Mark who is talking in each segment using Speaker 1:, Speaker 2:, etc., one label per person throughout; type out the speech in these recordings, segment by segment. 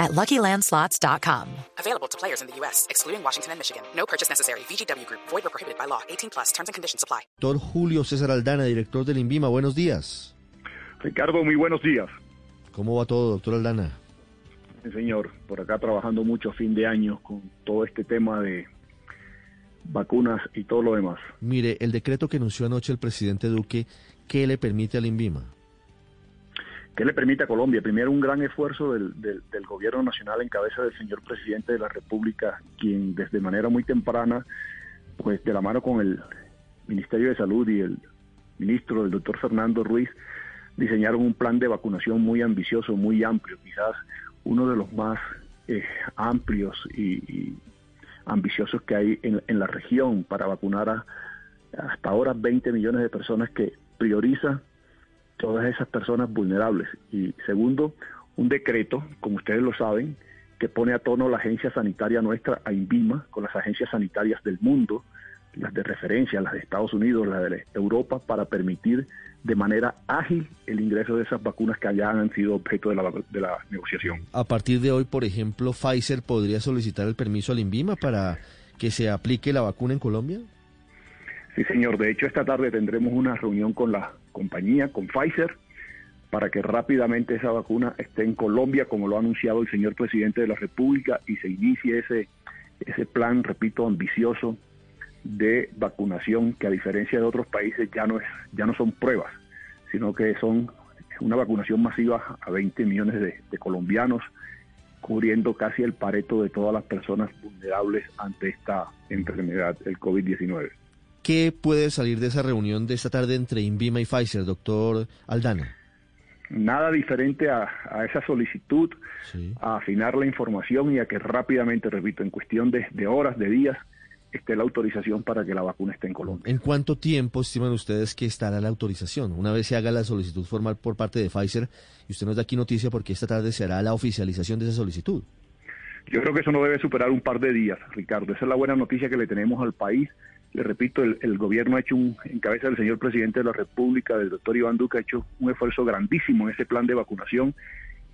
Speaker 1: at LuckyLandSlots.com.
Speaker 2: Available to players in the U.S., excluding Washington and Michigan. No purchase necessary. VGW Group. Void or prohibited by law. 18 plus. Terms and conditions apply.
Speaker 3: Doctor Julio César Aldana, director del INVIMA. Buenos días.
Speaker 4: Ricardo, muy buenos días.
Speaker 3: ¿Cómo va todo, doctor Aldana?
Speaker 4: Sí, señor, por acá trabajando mucho a fin de año con todo este tema de vacunas y todo lo demás.
Speaker 3: Mire, el decreto que anunció anoche el presidente Duque, ¿qué le permite al INVIMA?
Speaker 4: ¿Qué le permite a Colombia? Primero, un gran esfuerzo del, del, gobierno nacional en cabeza del señor presidente de la República, quien desde manera muy temprana, pues de la mano con el Ministerio de Salud y el ministro, el doctor Fernando Ruiz, diseñaron un plan de vacunación muy ambicioso, muy amplio, quizás uno de los más eh, amplios y, ambiciosos que hay en, en la región para vacunar a hasta ahora 20 millones de personas que prioriza todas esas personas vulnerables. Y segundo, un decreto, como ustedes lo saben, que pone a tono la agencia sanitaria nuestra, a INVIMA, con las agencias sanitarias del mundo, las de referencia, las de Estados Unidos, las de Europa, para permitir de manera ágil el ingreso de esas vacunas que ya han sido objeto de la, de la negociación.
Speaker 3: A partir de hoy, por ejemplo, Pfizer podría solicitar el permiso al INVIMA para que se aplique la vacuna en Colombia.
Speaker 4: Sí, señor. De hecho, esta tarde tendremos una reunión con la compañía, con Pfizer, para que rápidamente esa vacuna esté en Colombia, como lo ha anunciado el señor presidente de la República, y se inicie ese, ese plan, repito, ambicioso de vacunación, que a diferencia de otros países ya no, es, ya no son pruebas, sino que son una vacunación masiva a 20 millones de, de colombianos, cubriendo casi el pareto de todas las personas vulnerables ante esta enfermedad, el COVID-19.
Speaker 3: ¿Qué puede salir de esa reunión de esta tarde entre Invima y Pfizer, doctor Aldana?
Speaker 4: Nada diferente a, a esa solicitud, sí. a afinar la información y a que rápidamente, repito, en cuestión de, de, horas, de días, esté la autorización para que la vacuna esté en Colombia.
Speaker 3: ¿En cuánto tiempo estiman ustedes que estará la autorización? Una vez se haga la solicitud formal por parte de Pfizer, y usted nos da aquí noticia porque esta tarde se hará la oficialización de esa solicitud.
Speaker 4: Yo creo que eso no debe superar un par de días, Ricardo. Esa es la buena noticia que le tenemos al país le repito, el, gobierno ha hecho un, en cabeza del señor presidente de la República, del doctor Iván Duque, ha hecho un esfuerzo grandísimo en ese plan de vacunación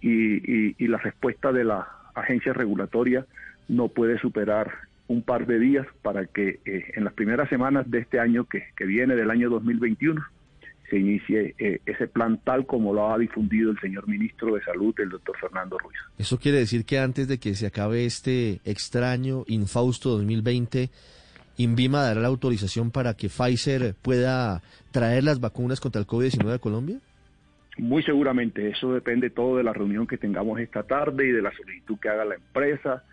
Speaker 4: y, y, y la respuesta de la agencia regulatoria no puede superar un par de días para que eh, en las primeras semanas de este año que, que viene, del año 2021, se inicie eh, ese plan tal como lo ha difundido el señor ministro de Salud, el doctor Fernando Ruiz.
Speaker 3: Eso quiere decir que antes de que se acabe este extraño, infausto 2020, ¿Invima dará la autorización para que Pfizer pueda traer las vacunas contra el COVID-19 a Colombia?
Speaker 4: Muy seguramente, eso depende todo de la reunión que tengamos esta tarde y de la solicitud que haga la empresa,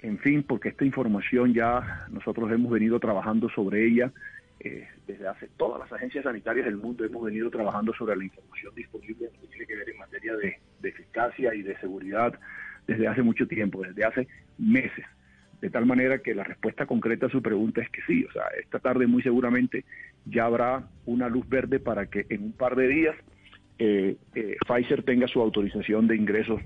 Speaker 4: en fin, porque esta información ya nosotros hemos venido trabajando sobre ella eh, desde hace todas las agencias sanitarias del mundo hemos venido trabajando sobre la información disponible que tiene que ver en materia de, de eficacia y de seguridad desde hace mucho tiempo, desde hace meses de tal manera que la respuesta concreta a su pregunta es que sí, o sea, esta tarde muy seguramente ya habrá una luz verde para que en un par de días eh, eh, Pfizer tenga su autorización de ingreso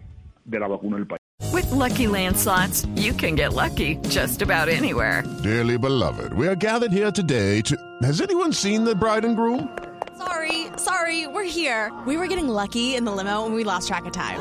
Speaker 4: de la vacuna del país.
Speaker 5: With lucky landslots, you can get lucky just about anywhere.
Speaker 6: Dearly beloved, we are gathered here today to. Has anyone seen the bride and groom?
Speaker 7: Sorry, sorry, we're here. We were getting lucky in the limo and we lost track of time.